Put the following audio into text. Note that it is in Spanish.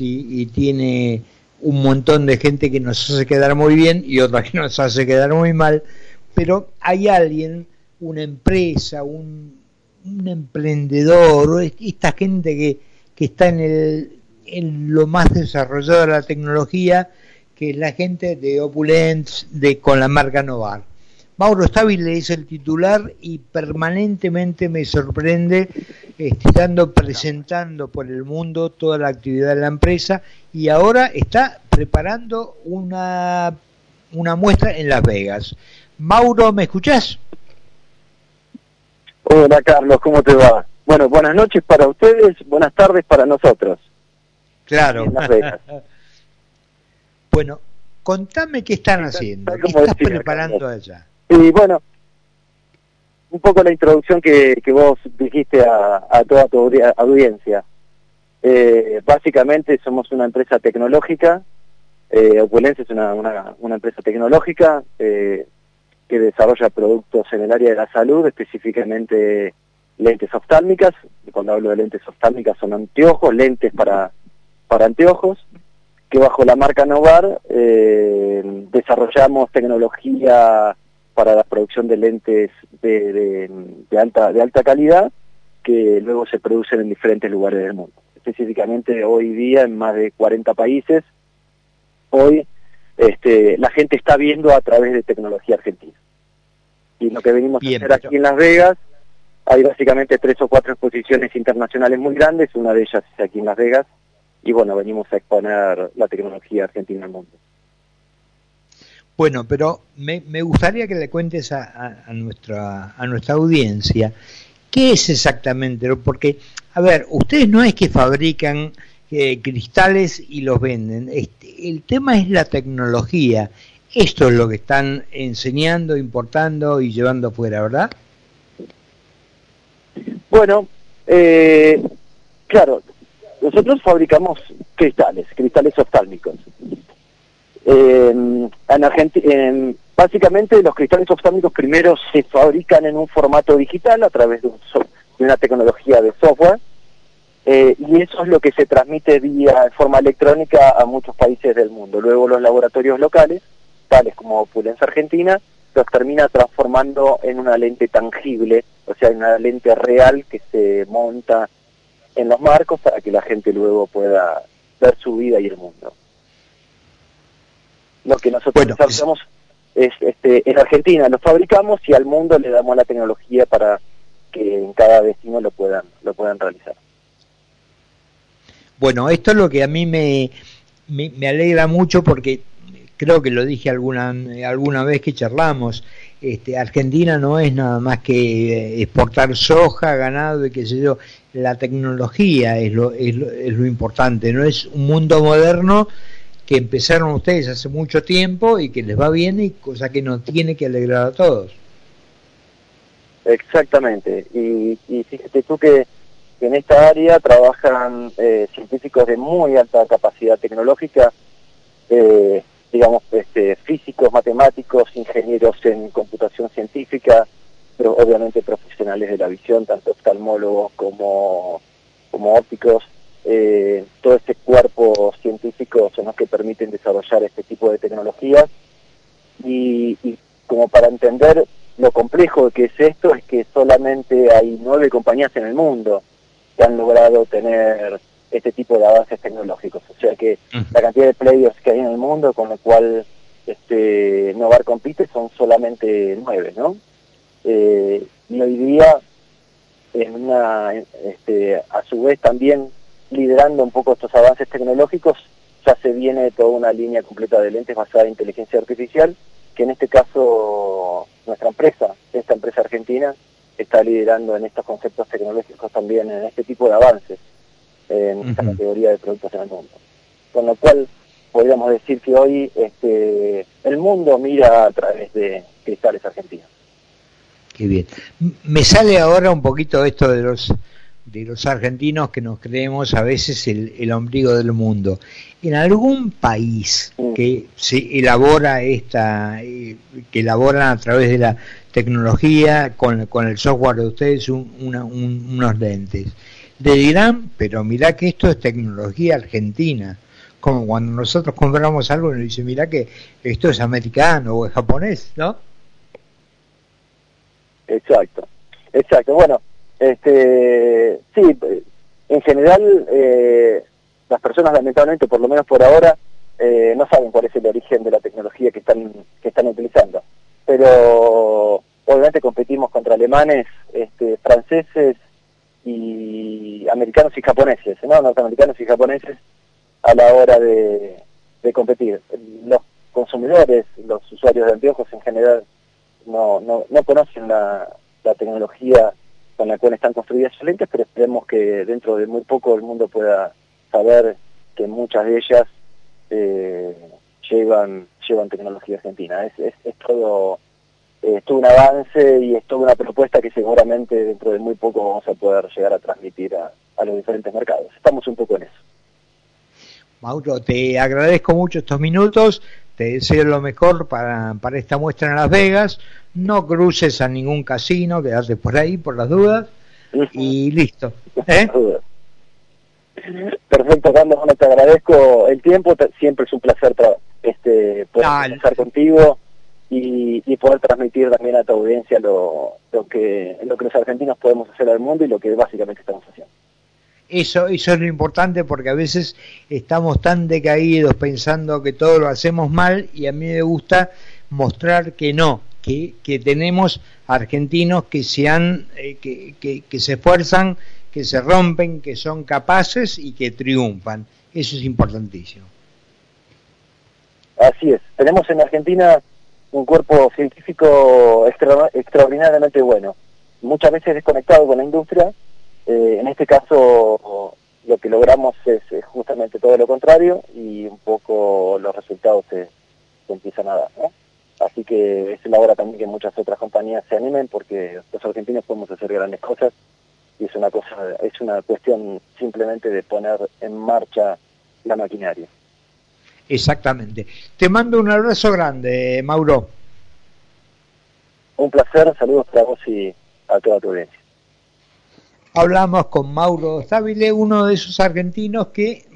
Y tiene un montón de gente que nos hace quedar muy bien y otra que nos hace quedar muy mal, pero hay alguien, una empresa, un, un emprendedor, esta gente que, que está en, el, en lo más desarrollado de la tecnología, que es la gente de Opulence, de, con la marca Novar. Mauro Stabile es el titular y permanentemente me sorprende estando presentando por el mundo toda la actividad de la empresa y ahora está preparando una, una muestra en Las Vegas. Mauro, ¿me escuchás? Hola Carlos, ¿cómo te va? Bueno, buenas noches para ustedes, buenas tardes para nosotros. Claro. bueno, contame qué están haciendo, qué estás preparando allá. Y bueno, un poco la introducción que, que vos dijiste a, toda tu audiencia. Eh, básicamente somos una empresa tecnológica, eh, Opulencia es una, una, empresa tecnológica eh, que desarrolla productos en el área de la salud, específicamente lentes oftálmicas. Cuando hablo de lentes oftálmicas son anteojos, lentes para, para anteojos, que bajo la marca Novar desarrollamos tecnología para la producción de lentes de, de, alta, de alta calidad que luego se producen en diferentes lugares del mundo. Específicamente hoy día en más de 40 países, hoy este, la gente está viendo a través de tecnología argentina. Y lo que venimos a hacer aquí en Las Vegas, hay básicamente tres o cuatro exposiciones internacionales muy grandes, una de ellas es aquí en Las Vegas, y bueno, venimos a exponer la tecnología argentina al mundo. Bueno, pero me, gustaría que le cuentes a, nuestra, a nuestra audiencia qué es exactamente, porque, a ver, ustedes no es que fabrican eh, cristales y los venden, este, el tema es la tecnología, esto es lo que están enseñando, importando y llevando afuera, ¿verdad? Bueno, eh, claro, nosotros fabricamos cristales, cristales oftálmicos. Eh, en Argentina, básicamente los cristales oftálmicos primero se fabrican en un formato digital a través de, una tecnología de software eh, y eso es lo que se transmite vía forma electrónica a muchos países del mundo. Luego los laboratorios locales, tales como Pulenza Argentina, los termina transformando en una lente tangible, o sea, en una lente real que se monta en los marcos para que la gente luego pueda ver su vida y el mundo. Lo que nosotros hacemos es, este, en Argentina. Lo fabricamos y al mundo le damos la tecnología para que en cada destino lo puedan, lo puedan realizar. Bueno, esto es lo que a mí me, me, alegra mucho porque creo que lo dije alguna, alguna vez que charlamos, este, Argentina no es nada más que exportar soja, ganado y qué sé yo, la tecnología es lo, es lo, es lo importante, no es un mundo moderno que empezaron ustedes hace mucho tiempo y que les va bien y cosa que no tiene que alegrar a todos. Exactamente, y, fíjate tú que, en esta área trabajan eh, científicos de muy alta capacidad tecnológica, eh, digamos, este, físicos, matemáticos, ingenieros en computación científica, pero obviamente profesionales de la visión, tanto oftalmólogos como, como ópticos, eh, todo este cuerpo son los que permiten desarrollar este tipo de tecnologías y, como para entender lo complejo que es esto es que solamente hay nueve compañías en el mundo que han logrado tener este tipo de avances tecnológicos. O sea que la cantidad de players que hay en el mundo con lo cual este, Novar compite son solamente nueve, ¿no? Eh, y hoy día, en una, este, a su vez también liderando un poco estos avances tecnológicos, ya se viene toda una línea completa de lentes basada en inteligencia artificial, que en este caso nuestra empresa, esta empresa argentina, está liderando en estos conceptos tecnológicos también, en este tipo de avances, en esta categoría de productos en el mundo. Con lo cual, podríamos decir que hoy este, el mundo mira a través de cristales argentinos. Qué bien. Me sale ahora un poquito esto de los de los argentinos que nos creemos a veces el, ombligo del mundo. En algún país que se elabora esta, eh, que elaboran a través de la tecnología con, con el software de ustedes unos lentes, le dirán, pero mirá que esto es tecnología argentina. Como cuando nosotros compramos algo y nos dicen, mirá que esto es americano o es japonés, ¿no? Exacto, exacto. Bueno, este, sí, en general eh, las personas lamentablemente, por lo menos por ahora, eh, no saben cuál es el origen de la tecnología que están que están utilizando. Pero obviamente competimos contra alemanes, este, franceses y americanos y japoneses, ¿no? norteamericanos y japoneses a la hora de, competir. Los consumidores, los usuarios de anteojos en general no, no, no conocen la, la tecnología con la cual están construidas sus pero esperemos que dentro de muy poco el mundo pueda saber que muchas de ellas eh, llevan llevan tecnología argentina. Es, es, todo es todo un avance y es toda una propuesta que seguramente dentro de muy poco vamos a poder llegar a transmitir a los diferentes mercados. Estamos un poco en eso. Mauro, te agradezco mucho estos minutos, te deseo lo mejor para, para esta muestra en Las Vegas, no cruces a ningún casino, quedarte por ahí por las dudas y listo. ¿eh? Perfecto, Carlos, bueno, te agradezco el tiempo, siempre es un placer este, poder estar contigo y, y, poder transmitir también a tu audiencia lo, lo, que, lo que los argentinos podemos hacer al mundo y lo que básicamente estamos haciendo. Eso, eso es lo importante porque a veces estamos tan decaídos pensando que todo lo hacemos mal y a mí me gusta mostrar que no, que, que tenemos argentinos que se, han, eh, que, que, que se esfuerzan que se rompen, que son capaces y que triunfan. Eso es importantísimo. Así es. Tenemos en Argentina un cuerpo científico extraordinariamente bueno, muchas veces desconectado con la industria. Eh, en este caso lo que logramos es, justamente todo lo contrario y un poco los resultados se, empiezan a dar. Así que es la hora también que muchas otras compañías se animen porque los argentinos podemos hacer grandes cosas y es una cosa, es una cuestión simplemente de poner en marcha la maquinaria. Exactamente. Te mando un abrazo grande, Mauro. Un placer, saludos para vos y a toda tu audiencia. Hablamos con Mauro Stabile, uno de esos argentinos que...